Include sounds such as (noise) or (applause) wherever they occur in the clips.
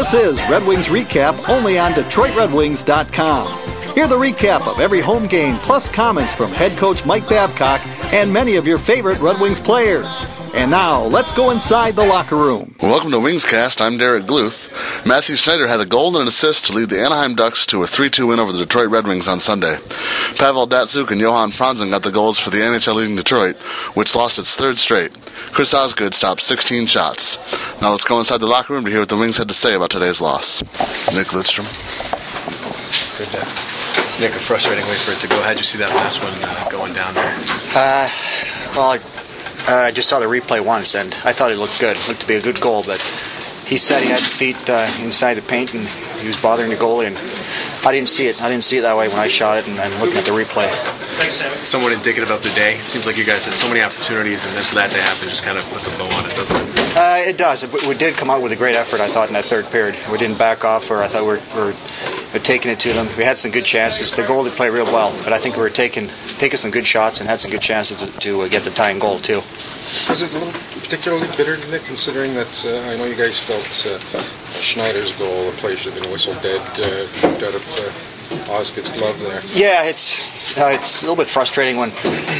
This is Red Wings Recap only on DetroitRedWings.com. Hear the recap of every home game plus comments from head coach Mike Babcock and many of your favorite Red Wings players. And now, let's go inside the locker room. Welcome to Wingscast. I'm Derek Gluth. Mathieu Schneider had a goal and an assist to lead the Anaheim Ducks to a 3-2 win over the Detroit Red Wings on Sunday. Pavel Datsyuk and Johan Franzen got the goals for the NHL leading Detroit, which lost its third straight. Chris Osgood stopped 16 shots. Now let's go inside the locker room to hear what the Wings had to say about today's loss. Nick Lidstrom. Good, uh, Nick, a frustrating way for it to go. How'd you see that last one uh, going down there? Uh, well, I, uh, I just saw the replay once, and I thought it looked good. It looked to be a good goal, but he said he had feet uh, inside the paint, and he was bothering the goalie, and I didn't see it. I didn't see it that way when I shot it, and I'm looking at the replay. Somewhat indicative of the day. It seems like you guys had so many opportunities, and then for that to happen, just kind of puts a bow on it, doesn't it? Uh, it does. We- We did come out with a great effort, I thought, in that third period. We didn't back off, or I thought we were, we were taking it to them. We had some good chances. The goal goalie played real well, but I think we were taking taking some good shots and had some good chances to, to uh, get the tying goal too. Was it a little particularly bitter, Nick, considering that uh, I know you guys felt uh, Schneider's goal, the play should have been whistled dead, uh, out of uh, Osgood's glove there. Yeah, it's uh, it's a little bit frustrating when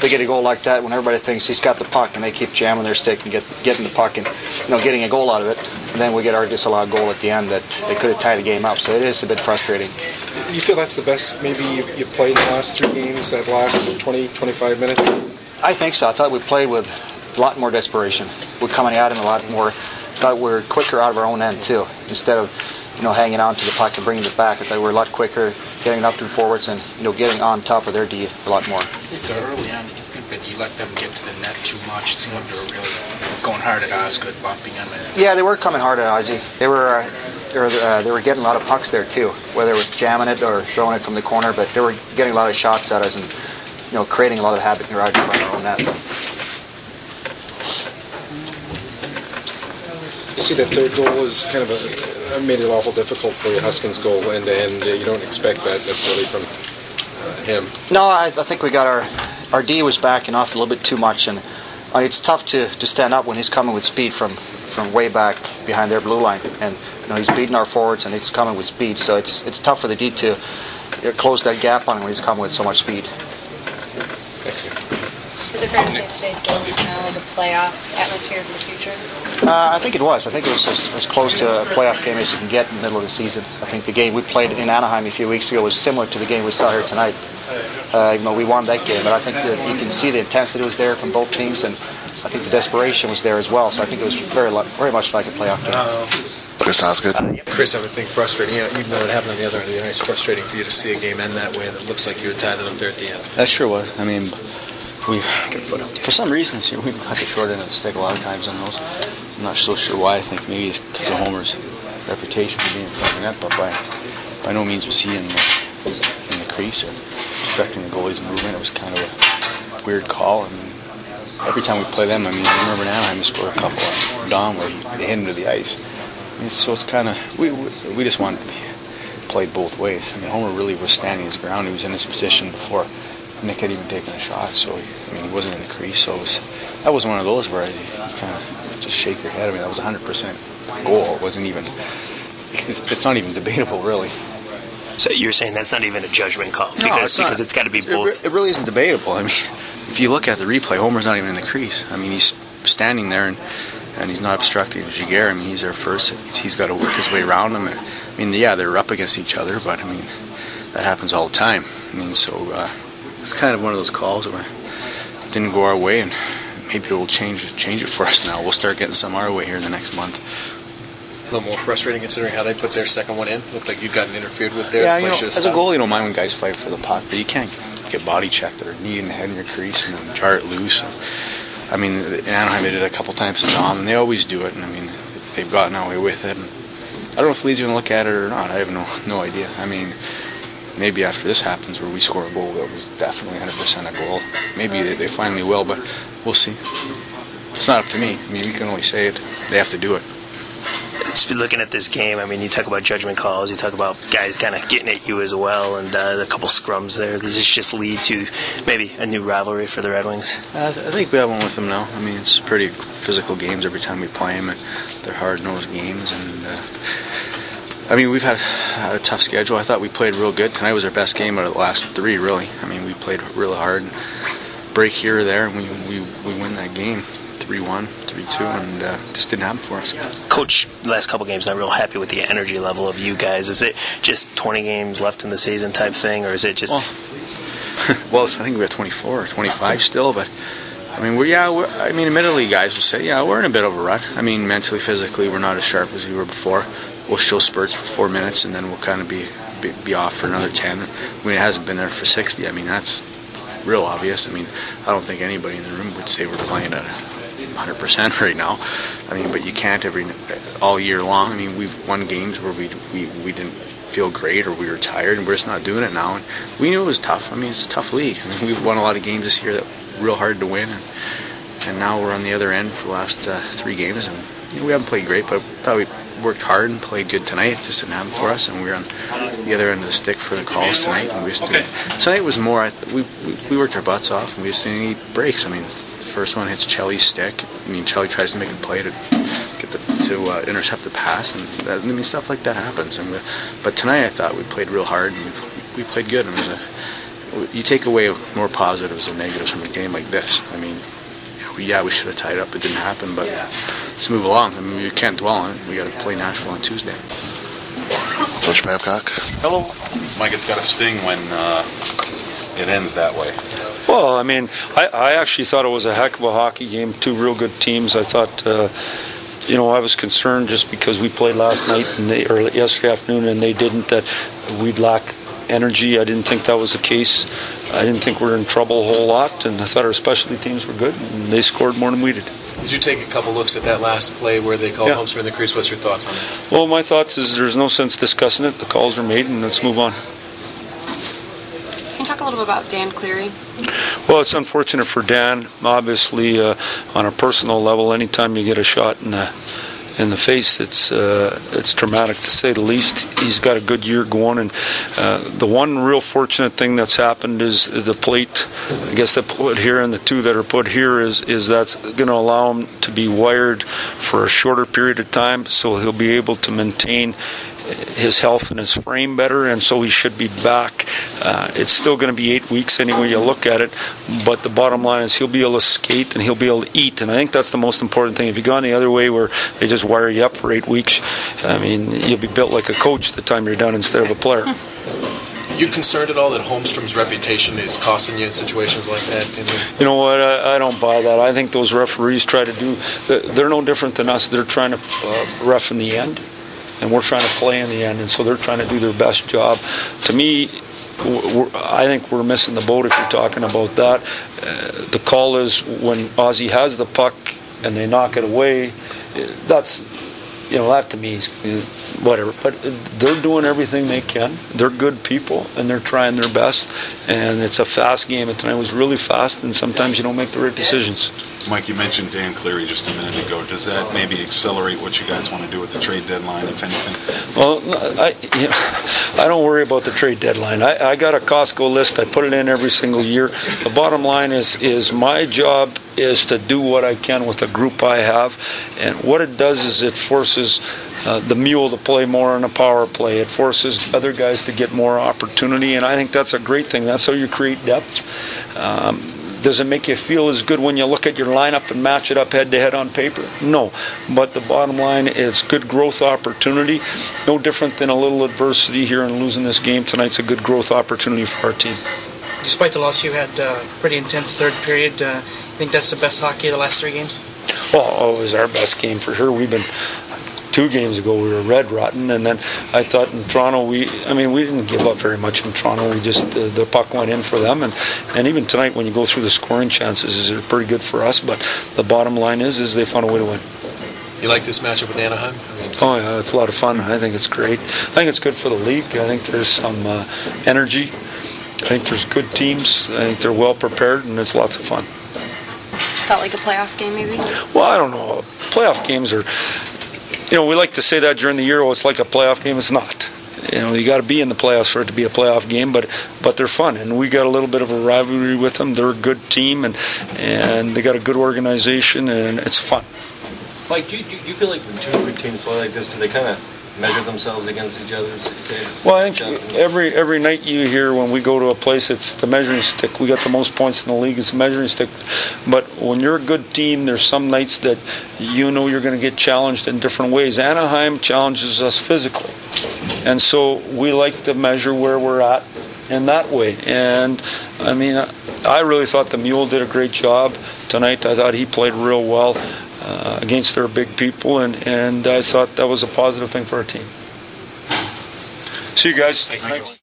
they get a goal like that when everybody thinks he's got the puck and they keep jamming their stick and get getting the puck and you know getting a goal out of it. And then we get our disallowed goal at the end that they could have tied the game up. So it is a bit frustrating. You feel that's the best maybe you, you played in the last three games, that last 20, 25 minutes? I think so. I thought we played with a lot more desperation. We're coming at him a lot more. Thought we were quicker out of our own end too, instead of you know hanging on to the puck and bringing it back. I thought we were a lot quicker, getting up to the forwards and you know getting on top of their D a lot more. early on, did you think that you let them get to the net too much? It seemed like they were really going hard at Osgood, bumping him. And Yeah, they were coming hard at Ozzy. They were uh, they were uh, they were getting a lot of pucks there too, whether it was jamming it or throwing it from the corner. But they were getting a lot of shots at us and you know creating a lot of havoc in our own net. See that third goal was kind of a, made it awful difficult for you. Huskins' goal end to end. uh, You don't expect that necessarily from uh, him. No, I, I think we got our our D was backing off a little bit too much, and uh, it's tough to, to stand up when he's coming with speed from, from way back behind their blue line, and you know he's beating our forwards and he's coming with speed. So it's it's tough for the D to uh, close that gap on him when he's coming with so much speed. Thanks. Is it fair to say today's game is kind of like a playoff atmosphere for the future? Uh, I think it was. I think it was as, as close to a playoff game as you can get in the middle of the season. I think the game we played in Anaheim a few weeks ago was similar to the game we saw here tonight. Uh, even though we won that game, but I think that you can see the intensity was there from both teams, and I think the desperation was there as well. So I think it was very, very much like a playoff game. Chris Osgood. Chris, I would think frustrating. You know, even though it happened on the other end of the ice, frustrating for you to see a game end that way. That looks like you were tied it up there at the end. That sure was. I mean, we for some reason we've got the short end of the stick a lot of times on those. I'm not so sure why. I think maybe it's because of Homer's reputation for being in front of net, but by by no means was he in the, in the crease or obstructing the goalie's movement. It was kind of a weird call. I mean, every time we play them, I mean, I remember Anaheim we scored a couple of Dom where he, they hit him to the ice. I mean, so it's kind of we, we just want to be played both ways. I mean, Homer really was standing his ground. He was in his position before Nick had even taken a shot. So I mean, he wasn't in the crease. So it was that was one of those where I, you kind of just shake your head. I mean, that was hundred percent goal. It wasn't even. It's, it's not even debatable, really. So you're saying that's not even a judgment call because No, it's because it's got to be It, both. it really isn't debatable. I mean, if you look at the replay, Homer's not even in the crease. I mean, he's standing there and, and he's not obstructing Giguere. I mean, he's there first. He's- he's got to work his way around him. And, I mean, yeah, they're up against each other, but I mean, that happens all the time. I mean, so uh, it's kind of one of those calls where it didn't go our way, and maybe we'll change it, change it for us now. We'll start getting some our way here in the next month. A little more frustrating considering how they put their second one in. Looked like you'd gotten interfered with there. Yeah, you know, should've as a goalie, you don't mind when guys fight for the puck, but you can't get body checked or knee in the head in your crease and then jar it loose. I mean, in Anaheim they did it a couple times to Dom, and they always do it. And I mean, they've gotten away with it. And I don't know if Lee's going to look at it or not. I have no no idea. I mean, maybe after this happens, where we score a goal that was definitely 100% a goal, maybe they, they finally will. But we'll see. It's not up to me. I mean, we can only say it. They have to do it. Just looking at this game. I mean, you talk about judgment calls. You talk about guys kind of getting at you as well, and uh, a couple scrums there. Does this just lead to maybe a new rivalry for the Red Wings? Uh, I think we have one with them now. I mean, it's pretty physical games every time we play them, and they're hard-nosed games. And uh, I mean, we've had, a tough schedule. I thought we played real good. Tonight was our best game out of the last three, really. I mean, we played really hard. Break here or there, and we, we, we win that game 3 1, 3 2, and uh, just didn't happen for us. Coach, last couple games, not real happy with the energy level of you guys. Is it just 20 games left in the season type thing, or is it just. Well, (laughs) well I think we have 24 or 25 still, but. I mean, we're yeah. We're, I mean, admittedly, guys will say, yeah, we're in a bit of a rut. I mean, mentally, physically, we're not as sharp as we were before. We'll show spurts for four minutes, and then we'll kind of be, be be off for another ten. I mean, it hasn't been there for 60. I mean, that's real obvious. I mean, I don't think anybody in the room would say we're playing at 100% right now. I mean, but you can't every all year long. I mean, we've won games where we we, we didn't feel great or we were tired, and we're just not doing it now. And we knew it was tough. I mean, it's a tough league. I mean, we've won a lot of games this year that real hard to win, and, and now we're on the other end for the last uh, three games, and you know, we haven't played great, but thought we worked hard and played good tonight. It just didn't happen for us, and we were on the other end of the stick for the calls tonight. And we just did, tonight was more. We, we we worked our butts off, and we just didn't need breaks. I mean, the first one hits Chelly's stick. I mean, Chelly tries to make a play to get the to uh, intercept the pass, and that, I mean stuff like that happens. And we, but tonight I thought we played real hard, and we, we played good. And it was a you take away more positives than negatives from a game like this. I mean, yeah, we should have tied it up. It didn't happen, but let's move along. I mean, we can't dwell on it. We got to play Nashville on Tuesday. Coach Babcock. Hello. Mike, it's got a sting when uh, it ends that way. Well, I mean, I, I, actually thought it was a heck of a hockey game. Two real good teams. I thought. Uh, you know, I was concerned just because we played last night and they, or yesterday afternoon and they didn't that we'd lack energy. I didn't think that was the case. I didn't think we were in trouble a whole lot, and I thought our specialty teams were good, and they scored more than we did. Did you take a couple looks at that last play where they called yeah. Holmstrom in the crease? What's your thoughts on it? Well, my thoughts is there's no sense discussing it. The calls are made, and let's move on. Can you talk a little bit about Dan Cleary? Well, it's unfortunate for Dan. Obviously, uh, on a personal level, anytime you get a shot in the in the face. It's uh, it's traumatic to say the least. He's got a good year going, and uh, the one real fortunate thing that's happened is the plate. I guess they put here, and the two that are put here is is that's going to allow him to be wired for a shorter period of time, so he'll be able to maintain his health and his frame better, and so he should be back. Uh, it's still going to be eight weeks anyway you look at it, but the bottom line is he'll be able to skate and he'll be able to eat, and I think that's the most important thing. If you gone the other way where they just wire you up for eight weeks, I mean, you'll be built like a coach the time you're done instead of a player. (laughs) You concerned at all that Holmstrom's reputation is costing you in situations like that? You know what? I, I, don't buy that. I think those referees try to do. They're no different than us. They're trying to uh, ref in the end and we're trying to play in the end, and so they're trying to do their best job. To me, I think we're missing the boat if you're talking about that. Uh, the call is when Ozzy has the puck and they knock it away. That's you know that to me is whatever. But they're doing everything they can. They're good people and they're trying their best. And it's a fast game. And tonight was really fast. And sometimes you don't make the right decisions. Mike, you mentioned Dan Cleary just a minute ago. Does that maybe accelerate what you guys want to do with the trade deadline, if anything? Well, I, you know, I don't worry about the trade deadline. I, I got a Costco list. I put it in every single year. The bottom line is is my job is to do what I can with the group I have, and what it does is it forces uh, the mule to play more in a power play. It forces other guys to get more opportunity, and I think that's a great thing. That's how you create depth. Um, does it make you feel as good when you look at your lineup and match it up head to head on paper? No. But the bottom line is good growth opportunity. No different than a little adversity here and losing this game tonight's a good growth opportunity for our team. Despite the loss, you had a uh, pretty intense third period. Uh, you think that's the best hockey of the last three games? Well, it was our best game for sure. We've been two games ago we were red rotten, and then I thought in Toronto we, I mean, we didn't give up very much in Toronto. We just uh, the puck went in for them, and and even tonight when you go through the scoring chances, is pretty good for us. But the bottom line is, is they found a way to win. You like this matchup with Anaheim? I mean, oh yeah, it's a lot of fun. I think it's great. I think it's good for the league. I think there's some uh, energy. I think there's good teams. I think they're well prepared, and it's lots of fun. Felt like a playoff game, maybe. Well, I don't know. Playoff games are you know, we like to say that during the year, oh, it's like a playoff game. It's not. You know, you got to be in the playoffs for it to be a playoff game, but but they're fun, and we got a little bit of a rivalry with them. They're a good team, and and they got a good organization, and it's fun. Mike, do you, do you feel like when two good teams play like this, do they kind of measure themselves against each other? Well, I think every every night you hear when we go to a place, it's the measuring stick. We got the most points in the league. It's the measuring stick. But when you're a good team, there's some nights that you know you're going to get challenged in different ways. Anaheim challenges us physically, and so we like to measure where we're at in that way. And I mean, I really thought the Mule did a great job tonight. I thought he played real well uh, against their big people, and and I thought that was a positive thing for our team. See you guys.